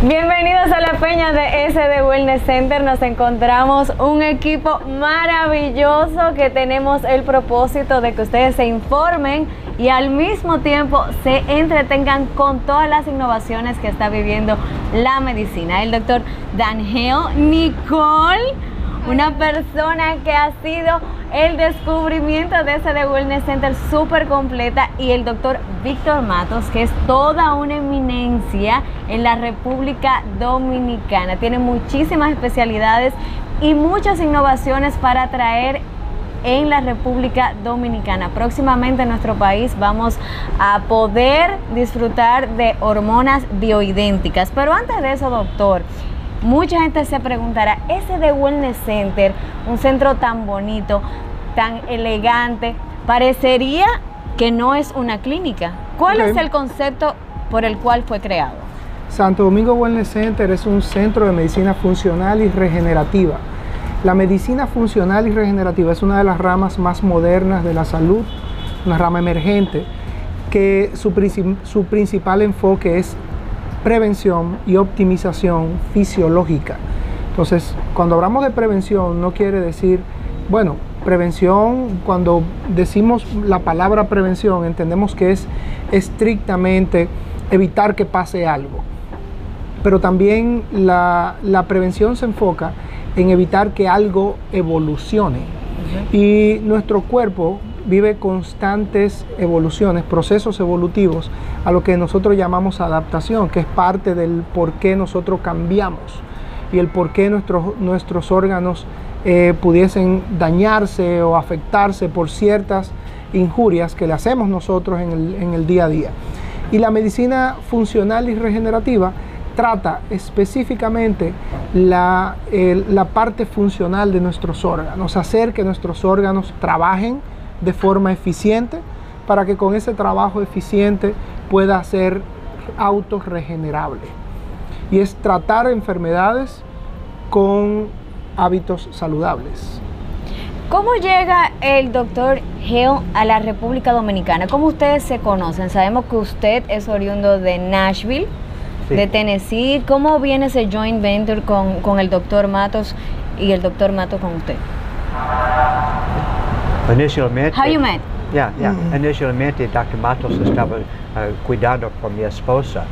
Bienvenidos a la peña de SD Wellness Center. Nos encontramos un equipo maravilloso que tenemos el propósito de que ustedes se informen y al mismo tiempo se entretengan con todas las innovaciones que está viviendo la medicina. El doctor Daniel Nicole, una persona que ha sido el descubrimiento de ese de Wellness Center súper completa y el doctor Víctor Matos, que es toda una eminencia en la República Dominicana. Tiene muchísimas especialidades y muchas innovaciones para traer en la República Dominicana. Próximamente en nuestro país vamos a poder disfrutar de hormonas bioidénticas. Pero antes de eso, doctor, Mucha gente se preguntará, ese de Wellness Center, un centro tan bonito, tan elegante, parecería que no es una clínica. ¿Cuál es el concepto por el cual fue creado? Santo Domingo Wellness Center es un centro de medicina funcional y regenerativa. La medicina funcional y regenerativa es una de las ramas más modernas de la salud, una rama emergente, que su, su principal enfoque es prevención y optimización fisiológica. Entonces, cuando hablamos de prevención, no quiere decir, bueno, prevención, cuando decimos la palabra prevención, entendemos que es estrictamente evitar que pase algo. Pero también la, prevención se enfoca en evitar que algo evolucione. Y nuestro cuerpo vive constantes evoluciones, procesos evolutivos, a lo que nosotros llamamos adaptación, que es parte del por qué nosotros cambiamos y el por qué nuestros, nuestros órganos eh, pudiesen dañarse o afectarse por ciertas injurias que le hacemos nosotros en el, día a día. Y la medicina funcional y regenerativa trata específicamente la, la, parte funcional de nuestros órganos, hacer que nuestros órganos trabajen de forma eficiente para que con ese trabajo eficiente pueda ser autorregenerable. Y es tratar enfermedades con hábitos saludables. ¿Cómo llega el doctor Hill a la República Dominicana? ¿Cómo ustedes se conocen? Sabemos que usted es oriundo de Nashville, de Tennessee. ¿Cómo viene ese joint venture con, con el doctor Matos y el doctor Matos con usted? Inicialmente. How you met? Yeah, yeah. Mm -hmm. Inicialmente, Dr. Matos estaba uh, cuidando por mi esposa.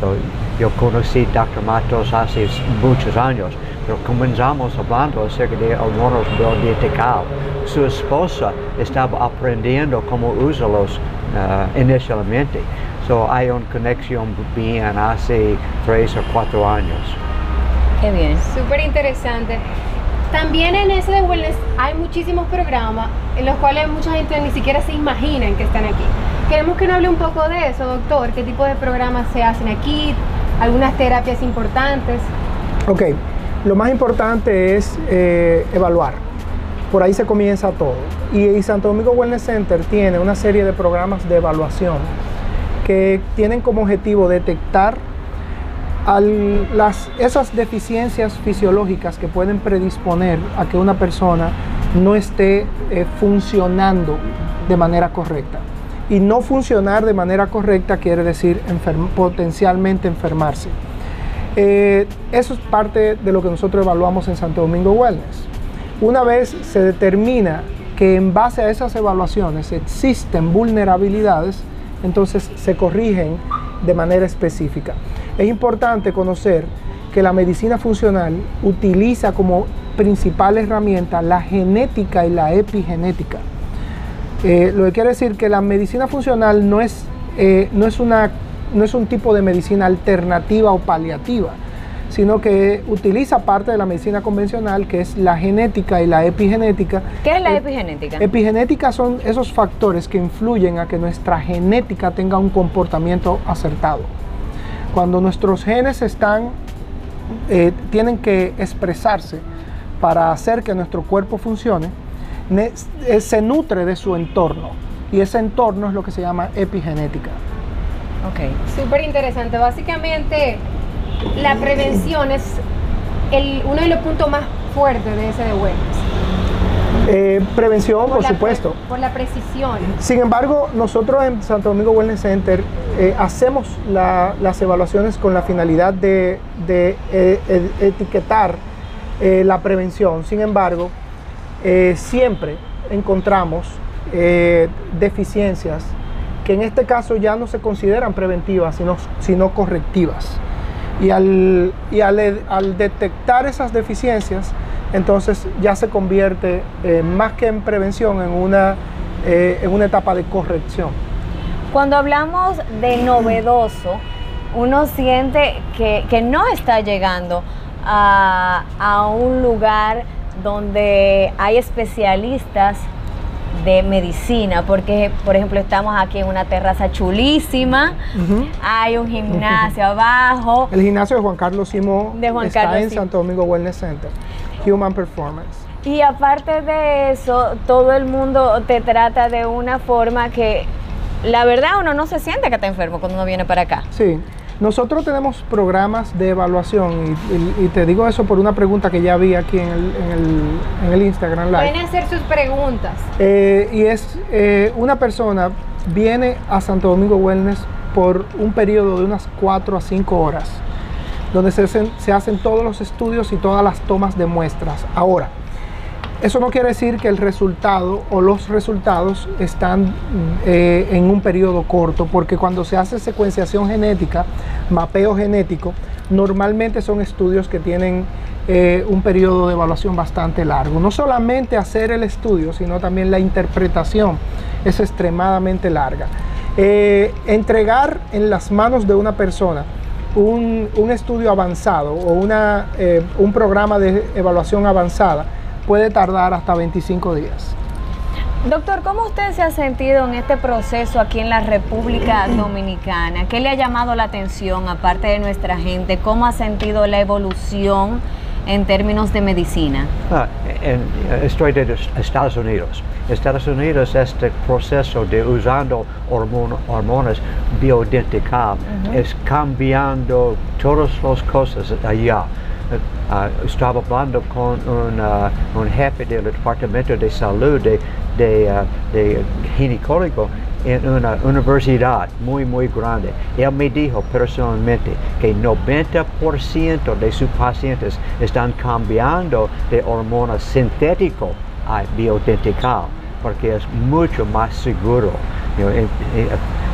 So, yo conocí Dr. Matos hace muchos años, pero comenzamos hablando acerca de hormonas bioidénticas. Su esposa estaba aprendiendo cómo usarlos uh, inicialmente. So, hay una conexión bien hace tres o cuatro años. Qué bien. Súper interesante. También en ese de Wellness hay muchísimos programas en los cuales mucha gente ni siquiera se imagina que están aquí. Queremos que nos hable un poco de eso, doctor. ¿Qué tipo de programas se hacen aquí? ¿Algunas terapias importantes? Ok, lo más importante es eh, evaluar. Por ahí se comienza todo. y Santo Domingo Wellness Center tiene una serie de programas de evaluación que tienen como objetivo detectar las, esas deficiencias fisiológicas que pueden predisponer a que una persona no esté eh, funcionando de manera correcta. Y no funcionar de manera correcta quiere decir potencialmente enfermarse. Eh, eso es parte de lo que nosotros evaluamos en Santo Domingo Wellness. Una vez se determina que en base a esas evaluaciones existen vulnerabilidades, entonces se corrigen de manera específica. Es importante conocer que la medicina funcional utiliza como principal herramienta la genética y la epigenética. Eh, lo que quiere decir que la medicina funcional no es, eh, no, es una, no es un tipo de medicina alternativa o paliativa, sino que utiliza parte de la medicina convencional, que es la genética y la epigenética. ¿Qué es la epigenética? Epigenética son esos factores que influyen a que nuestra genética tenga un comportamiento acertado. Cuando nuestros genes están, eh, tienen que expresarse para hacer que nuestro cuerpo funcione, eh, se nutre de su entorno. Y ese entorno es lo que se llama epigenética. Ok, súper interesante. Básicamente, la prevención es uno de los puntos más fuertes de ese de wellness. Eh, prevención, por, la- supuesto. Por la precisión. Sin embargo, nosotros en Santo Domingo Wellness Center eh, hacemos la- las evaluaciones con la finalidad de, de, eh, ed- etiquetar la prevención. Sin embargo, siempre encontramos deficiencias que en este caso ya no se consideran preventivas, sino, sino correctivas. Y, al, y al, ed- al detectar esas deficiencias, entonces ya se convierte eh, más que en prevención en una, eh, en una etapa de corrección. Cuando hablamos de novedoso, uno siente que, que no está llegando a, a un lugar donde hay especialistas de medicina, porque por ejemplo estamos aquí en una terraza chulísima, hay un gimnasio abajo, El gimnasio de Juan Carlos Simón De Juan está Carlos en. Santo Domingo Wellness Center, Human Performance. Y aparte de eso, todo el mundo te trata de una forma que la verdad uno no se siente que está enfermo cuando uno viene para acá. Sí, nosotros tenemos programas de evaluación y, y- y te digo eso por una pregunta que ya vi aquí en el, en el, en el Instagram Live. Pueden hacer sus preguntas. Eh, y es eh, una persona viene a Santo Domingo Wellness por un periodo de unas 4 a 5 horas, donde se hacen, se hacen todos los estudios y todas las tomas de muestras. Ahora, eso no quiere decir que el resultado o los resultados están eh, en un periodo corto, porque cuando se hace secuenciación genética, mapeo genético, normalmente son estudios que tienen eh, un periodo de evaluación bastante largo. No solamente hacer el estudio, sino también la interpretación es extremadamente larga. Eh, entregar en las manos de una persona un, un estudio avanzado o una, un programa de evaluación avanzada puede tardar hasta 25 días. Doctor, ¿cómo usted se ha sentido en este proceso aquí en la República Dominicana? ¿Qué le ha llamado la atención, aparte de nuestra gente? ¿Cómo ha sentido la evolución en términos de medicina? Ah, en- estoy de Estados Unidos. Estados Unidos, este proceso de usando hormon- hormonas bioidénticas es cambiando todas las cosas allá. Eh, ah, estaba hablando con un, ah, un jefe del Departamento de Salud de, de, de en una universidad muy, muy grande. Él me dijo personalmente que 90% de sus pacientes están cambiando de hormonas sintético a bioidéntico porque es mucho más seguro.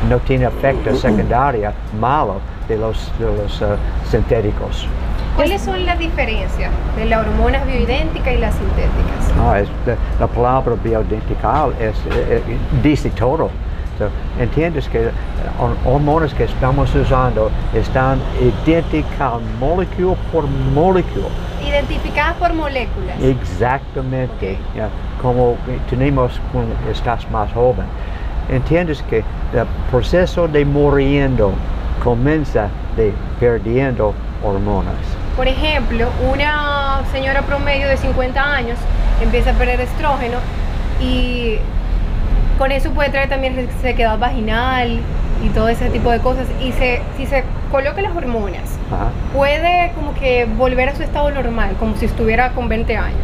No tiene efecto secundario malo de los, los sintéticos. ¿Cuáles son las diferencias de las hormonas bioidénticas y las sintéticas? No, es, la, la palabra bioidentical es, eh, eh, dice todo. So, Entiendes que hor- hormonas que estamos usando están idénticas molécula por molécula. Identificadas por moléculas. Exactamente, como tenemos cuando estás más joven. Entiendes que el proceso de muriendo comienza de perdiendo hormonas. Por ejemplo, una señora promedio de 50 años empieza a perder estrógeno y con eso puede traer también sequedad vaginal y todo ese tipo de cosas. Y se, si se coloca las hormonas, Ajá. puede como que volver a su estado normal, como si estuviera con 20 años.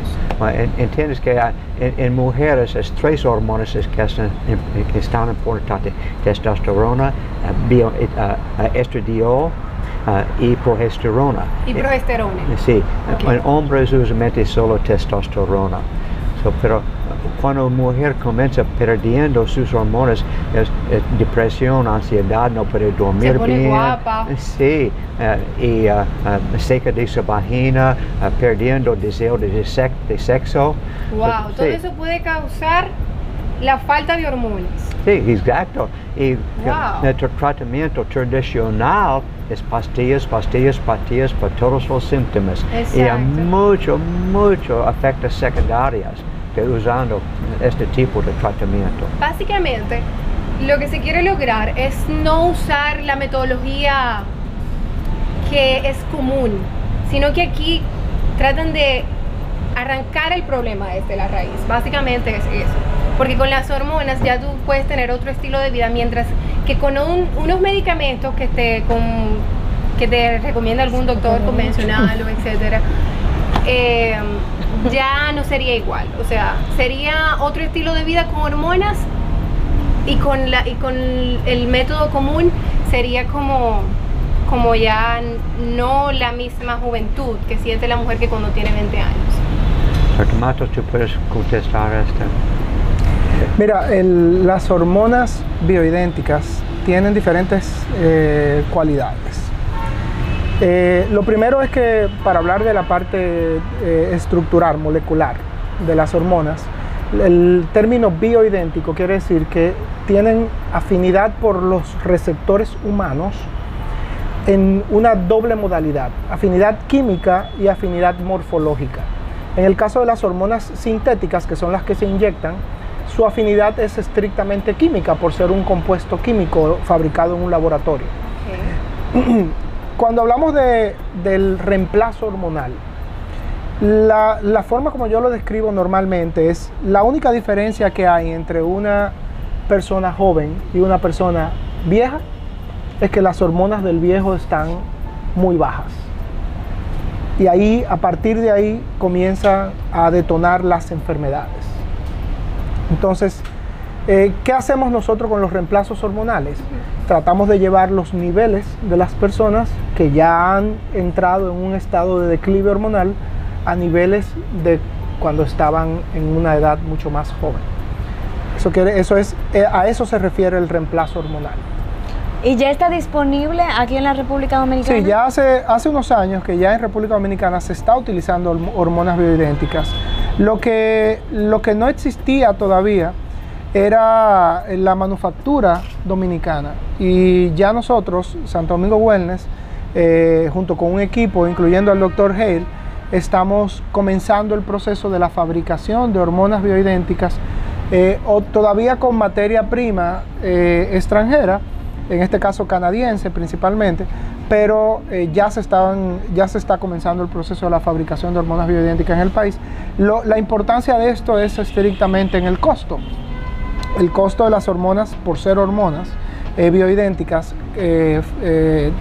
En- Entiendes que ah, en, en mujeres es tres hormonas es que, están, im- que están importantes: testosterona, ah, bio- eh, ah, estradiol ah, y progesterona. Y Eh, progesterona. Sí, Ok. en hombres usualmente solo testosterona. So, pero cuando una mujer comienza perdiendo sus hormonas, es, es depresión, ansiedad, no puede dormir Se pone bien. guapa. Sí, eh, y ah, ah, seca de su vagina, perdiendo deseo de, sexo. Wow, todo Sí. eso puede causar la falta de hormonas. Sí, exacto. Y Wow. nuestro tratamiento tradicional es pastillas, pastillas, pastillas para todos los síntomas. Y hay mucho, mucho efectos secundarios de usando este tipo de tratamiento. Básicamente, lo que se quiere lograr es no usar la metodología que es común, sino que aquí tratan de arrancar el problema desde la raíz. Básicamente es eso. Porque con las hormonas ya tú puedes tener otro estilo de vida, mientras que con un- unos medicamentos que te, con, que te recomienda algún doctor convencional o etcétera, eh, ya no sería igual. O sea, sería otro estilo de vida con hormonas y con, la, y con el método común sería como, como ya no la misma juventud que siente la mujer que cuando tiene 20 años. Matos, ¿tú puedes contestar esto? Mira, las hormonas bioidénticas tienen diferentes eh, cualidades. Eh, lo primero es que para hablar de la parte eh, estructural, molecular de las hormonas, el término bioidéntico quiere decir que tienen afinidad por los receptores humanos en una doble modalidad, afinidad química y afinidad morfológica. En el caso de las hormonas sintéticas, que son las que se inyectan, su afinidad es estrictamente química por ser un compuesto químico fabricado en un laboratorio. Cuando hablamos de- del reemplazo hormonal, la, la forma como yo lo describo normalmente es la única diferencia que hay entre una persona joven y una persona vieja es que las hormonas del viejo están muy bajas. Y ahí, a partir de ahí, comienzan a detonar las enfermedades. Entonces, eh, ¿qué hacemos nosotros con los reemplazos hormonales? Tratamos de llevar los niveles de las personas que ya han entrado en un estado de declive hormonal a niveles de cuando estaban en una edad mucho más joven. Eso, quiere, eso es, eh, a eso se refiere el reemplazo hormonal. ¿Y ya está disponible aquí en la República Dominicana? Sí, ya hace, hace unos años que ya en República Dominicana se está utilizando horm- hormonas bioidénticas. Lo que, lo que no existía todavía era la manufactura dominicana. Y ya nosotros, Santo Domingo Wellness, eh, junto con un equipo, incluyendo al doctor Hale, estamos comenzando el proceso de la fabricación de hormonas bioidénticas, eh, o todavía con materia prima eh, extranjera, en este caso canadiense principalmente, pero eh, ya, se estaban, ya se está comenzando el proceso de la fabricación de hormonas bioidénticas en el país. La importancia de esto es estrictamente en el costo. El costo de las hormonas, por ser hormonas eh, bioidénticas eh,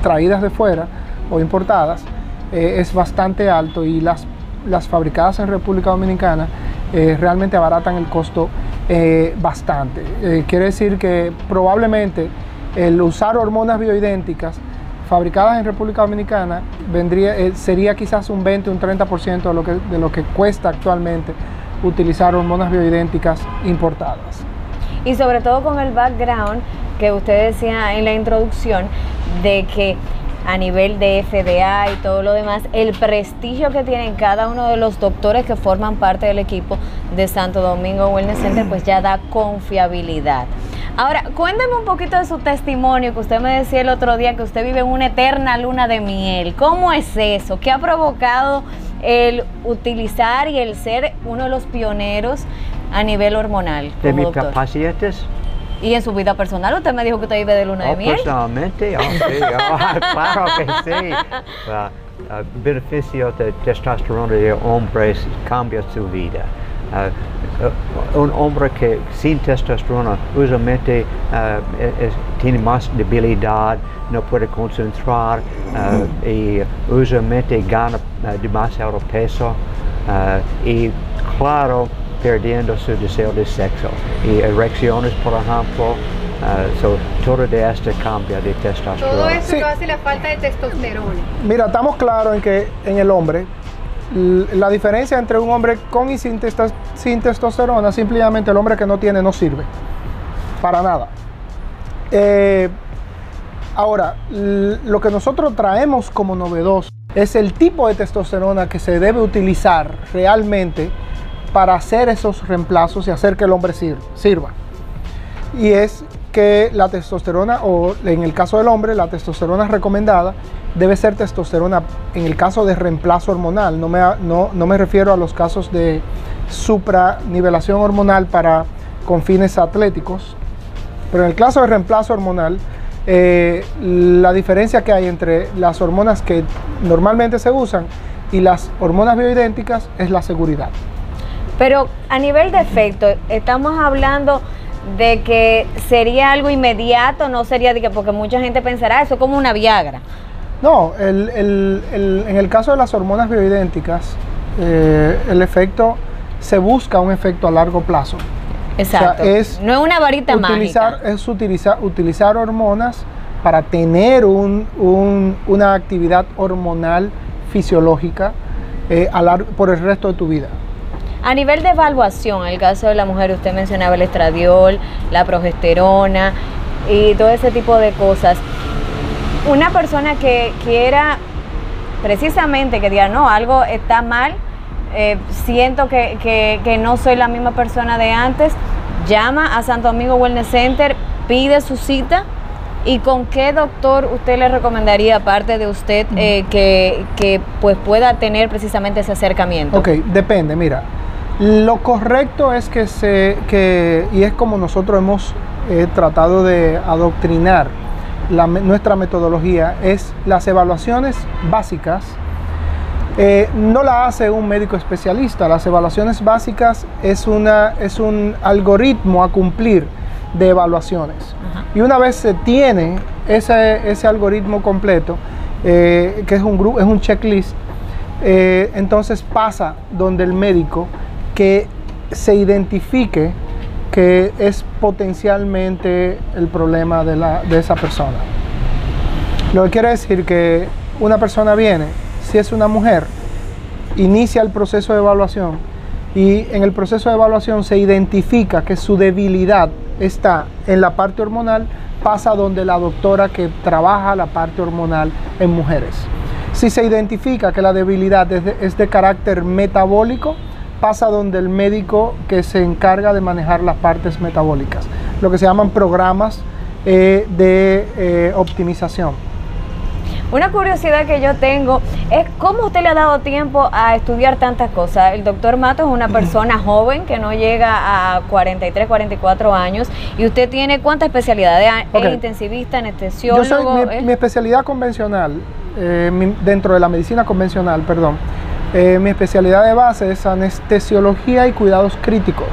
traídas de fuera o importadas, es bastante alto y las, las fabricadas en República Dominicana realmente abaratan el costo bastante. Quiere decir que probablemente el usar hormonas bioidénticas fabricadas en República Dominicana vendría, eh, sería quizás un 20, un 30% de lo, que, de lo que cuesta actualmente utilizar hormonas bioidénticas importadas. Y sobre todo con el background que usted decía en la introducción de que a nivel de FDA y todo lo demás, el prestigio que tienen cada uno de los doctores que forman parte del equipo de Santo Domingo Wellness Center, pues ya da confiabilidad. Ahora, cuénteme un poquito de su testimonio, que usted me decía el otro día que usted vive en una eterna luna de miel. ¿Cómo es eso? ¿Qué ha provocado el utilizar y el ser uno de los pioneros a nivel hormonal? De mis doctor? pacientes, Y en su vida personal, usted me dijo que usted vive de luna de oh, miel. personalmente, oh, sí, oh, claro que sí. Ah, ah, beneficio de testosterona de hombres cambia su vida. Ah, un hombre que sin testosterona usualmente es- es- tiene más debilidad, no puede concentrar ah, y usualmente gana demasiado peso y claro perdiendo su deseo de sexo y erecciones por ejemplo so, todo de esto cambia de testosterona. Todo eso Sí. lo hace la falta de testosterona. Mira, estamos claros en que en el hombre la diferencia entre un hombre con y sin, testosterona, simplemente el hombre que no tiene no sirve. Para nada. Eh, ahora, lo que nosotros traemos como novedoso es el tipo de testosterona que se debe utilizar realmente para hacer esos reemplazos y hacer que el hombre sir- sirva y es que la testosterona, o en el caso del hombre, la testosterona recomendada debe ser testosterona en el caso de reemplazo hormonal. No me, no, no me refiero a los casos de supranivelación hormonal para con fines atléticos, pero en el caso de reemplazo hormonal, eh, la diferencia que hay entre las hormonas que normalmente se usan y las hormonas bioidénticas es la seguridad. Pero a nivel de efecto, estamos hablando de que sería algo inmediato, no sería de que, porque mucha gente pensará eso es como una Viagra. No, el- el- el- en el caso de las hormonas bioidénticas, eh, el efecto, se busca un efecto a largo plazo. Exacto. es no es una varita utilizar, mágica. Es utilizar, utilizar hormonas para tener un- un- una actividad hormonal fisiológica eh, a por el resto de tu vida. A nivel de evaluación, en el caso de la mujer, usted mencionaba el estradiol, la progesterona y todo ese tipo de cosas. Una persona que quiera precisamente que diga, no, algo está mal, eh, siento que, que- que no soy la misma persona de antes, llama a Santo Domingo Wellness Center, pide su cita. ¿Y con qué doctor usted le recomendaría, aparte de usted, eh, que, que, pues pueda tener precisamente ese acercamiento? Ok, depende, mira. Lo correcto es que se, que, y es como nosotros hemos eh, tratado de adoctrinar la nuestra metodología, es las evaluaciones básicas. eh, no la hace un médico especialista, las evaluaciones básicas es, una, es un algoritmo a cumplir de evaluaciones. Y una vez se tiene ese, ese algoritmo completo, eh, que es un, gru- es un checklist, eh, entonces pasa donde el médico que se identifique que es potencialmente el problema de, la, de esa persona. Lo que quiere decir que una persona viene, si es una mujer, inicia el proceso de evaluación y en el proceso de evaluación se identifica que su debilidad está en la parte hormonal, pasa donde la doctora que trabaja la parte hormonal en mujeres. Si se identifica que la debilidad es de, es de carácter metabólico, pasa donde el médico que se encarga de manejar las partes metabólicas, lo que se llaman programas eh, de eh, optimización. Una curiosidad que yo tengo es cómo usted le ha dado tiempo a estudiar tantas cosas. El doctor Mato es una persona joven que no llega a 43, 44 años y usted tiene cuántas especialidades? Es intensivista, Yo anestesiólogo. soy, mi, mi especialidad convencional, eh, mi- dentro de la medicina convencional, perdón, eh, mi especialidad de base es anestesiología y cuidados críticos.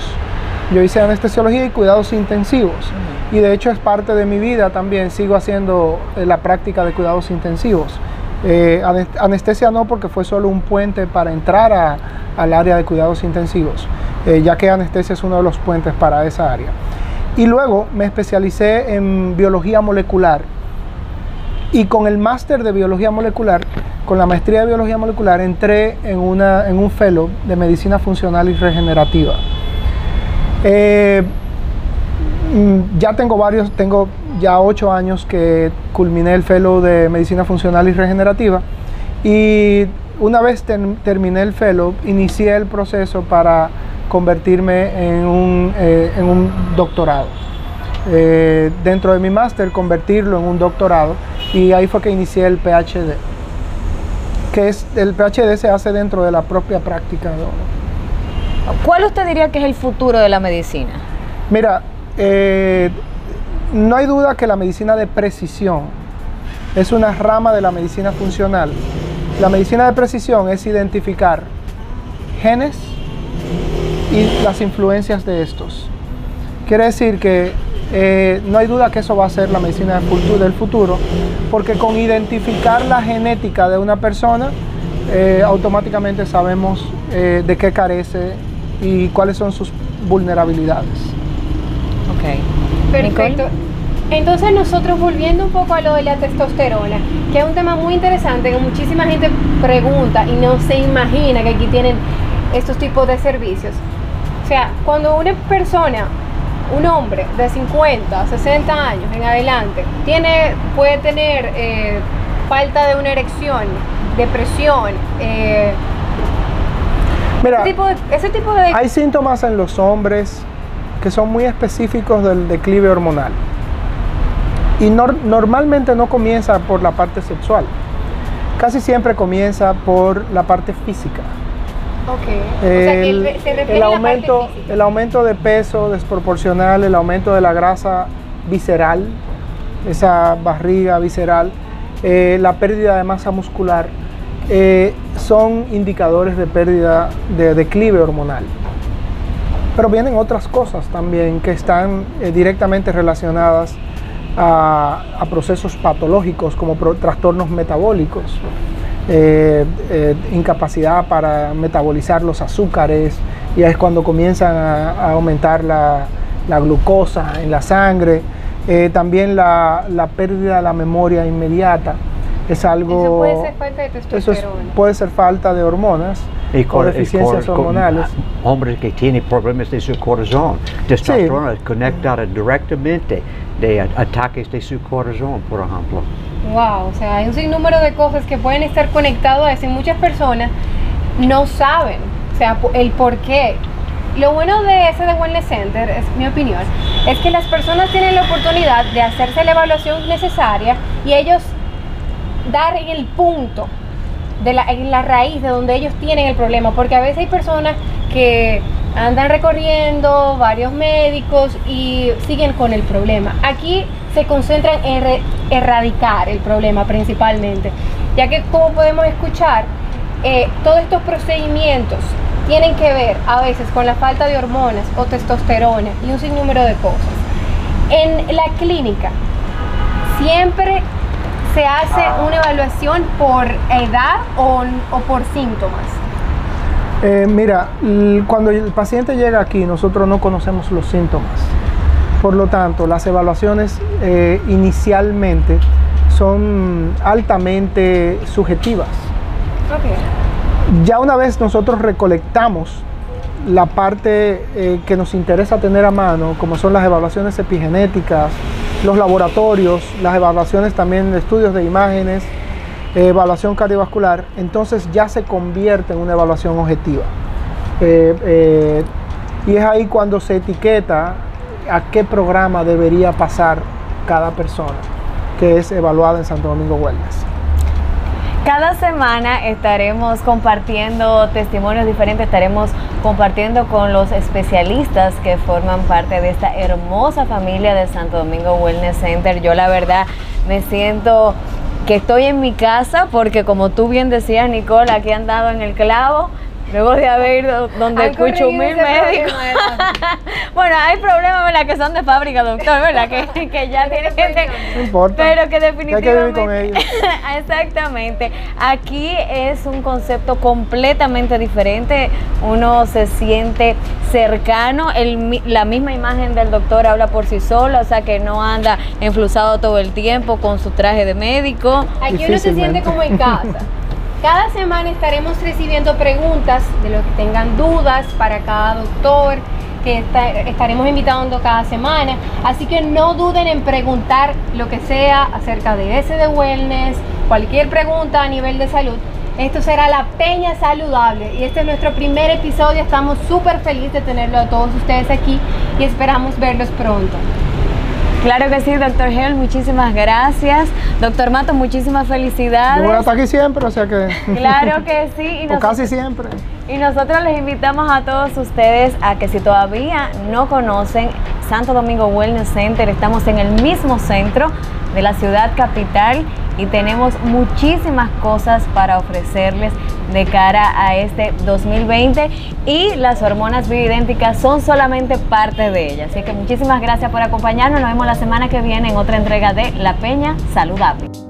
Yo hice anestesiología y cuidados intensivos. Y de hecho es parte de mi vida también, sigo haciendo eh, la práctica de cuidados intensivos. Eh, ane- anestesia no porque fue solo un puente para entrar a- al área de cuidados intensivos, eh, ya que anestesia es uno de los puentes para esa área. Y luego me especialicé en biología molecular y con el máster de biología molecular, con la maestría de biología molecular, entré en, un fellow de medicina funcional y regenerativa. Eh, mm, ya tengo varios, tengo ya ocho años que culminé el fellow de medicina funcional y regenerativa y una vez ter- terminé el fellow, inicié el proceso para convertirme en un, eh, doctorado. Eh, dentro de mi máster, convertirlo en un doctorado y ahí fue que inicié el PhD. Que es, el PhD se hace dentro de la propia práctica. ¿Cuál usted diría que es el futuro de la medicina? Mira, eh, no hay duda que la medicina de precisión es una rama de la medicina funcional. La medicina de precisión es identificar genes y las influencias de estos. Quiere decir que eh, no hay duda que eso va a ser la medicina del futuro, del futuro porque con identificar la genética de una persona, eh, automáticamente sabemos eh, de qué carece y cuáles son sus vulnerabilidades. Ok. Perfecto. Entonces nosotros volviendo un poco a lo de la testosterona, que es un tema muy interesante que muchísima gente pregunta y no se imagina que aquí tienen estos tipos de servicios. O sea, cuando una persona, un hombre de 50, 60 años en adelante, tiene, puede tener eh, falta de una erección, depresión, eh, Mira, ese, tipo de, ese tipo de... hay síntomas en los hombres que son muy específicos del declive hormonal. Y nor- normalmente no comienza por la parte sexual. Casi siempre comienza por la parte física. Ok. o sea, que El, el- se refiere el a la aumento, parte el aumento de peso desproporcional, el aumento de la grasa visceral, esa barriga visceral, eh, la pérdida de masa muscular, eh, son indicadores de pérdida de declive hormonal. Pero vienen otras cosas también que están eh, directamente relacionadas a, a procesos patológicos como pro- trastornos metabólicos. Eh, eh, incapacidad para metabolizar los azúcares, y es cuando comienzan a, a aumentar la, la, glucosa en la sangre, eh, también la, la, pérdida de la memoria inmediata. Es algo, eso puede ser falta de testosterona. Eso es, puede ser falta de hormonas y o deficiencias hormonales. hombres que tienen problemas de su corazón, testosterona sí. conectada directamente de ataques de su corazón, por ejemplo. Wow, o sea, hay un sinnúmero de cosas que pueden estar conectadas a eso y muchas personas no saben, o sea, el por qué. Lo bueno de ese de Wellness Center, es mi opinión, es que las personas tienen la oportunidad de hacerse la evaluación necesaria y ellos dar en el punto, de la, en la raíz de donde ellos tienen el problema, porque a veces hay personas que andan recorriendo varios médicos y siguen con el problema. Aquí se concentran en er erradicar el problema principalmente, ya que como podemos escuchar, eh, todos estos procedimientos tienen que ver a veces con la falta de hormonas o testosterona y un sinnúmero de cosas. En la clínica siempre se hace una evaluación por edad o, o por síntomas. Eh, mira, cuando el paciente llega aquí, nosotros no conocemos los síntomas. Por lo tanto, las evaluaciones eh, inicialmente son altamente subjetivas. Okay. Ya una vez nosotros recolectamos la parte eh, que nos interesa tener a mano, como son las evaluaciones epigenéticas, los laboratorios, las evaluaciones también de estudios de imágenes, evaluación cardiovascular, entonces ya se convierte en una evaluación objetiva. Eh, eh, y es ahí cuando se etiqueta a qué programa debería pasar cada persona que es evaluada en Santo Domingo Wellness. Cada semana estaremos compartiendo testimonios diferentes, estaremos compartiendo con los especialistas que forman parte de esta hermosa familia de Santo Domingo Wellness Center. Yo la verdad me siento que estoy en mi casa porque como tú bien decías Nicole, aquí han dado en el clavo Luego de haber ido donde escucho mil médicos. bueno, hay problemas ¿verdad? que son de fábrica, doctor, ¿verdad? Que, que ya tiene gente. No importa. Pero que definitivamente. Hay que vivir con ellos. Exactamente. Aquí es un concepto completamente diferente. Uno se siente cercano. El, la misma imagen del doctor habla por sí sola, o sea que no anda enflusado todo el tiempo con su traje de médico. Aquí uno se siente como en casa. Cada semana estaremos recibiendo preguntas de los que tengan dudas para cada doctor que estaremos invitando cada semana. Así que no duden en preguntar lo que sea acerca de ese de wellness, cualquier pregunta a nivel de salud. Esto será la Peña Saludable y este es nuestro primer episodio. Estamos súper felices de tenerlo a todos ustedes aquí y esperamos verlos pronto. Claro que sí, doctor Gel, muchísimas gracias. Doctor Mato, muchísimas felicidades. Yo voy a estar aquí siempre, o sea que... Claro que sí. Y o casi siempre. Y nosotros les invitamos a todos ustedes a que si todavía no conocen Santo Domingo Wellness Center, estamos en el mismo centro de la ciudad capital y tenemos muchísimas cosas para ofrecerles de cara a este 2020 y las hormonas bioidénticas son solamente parte de ellas. Así que muchísimas gracias por acompañarnos. Nos vemos la semana que viene en otra entrega de La Peña Saludable.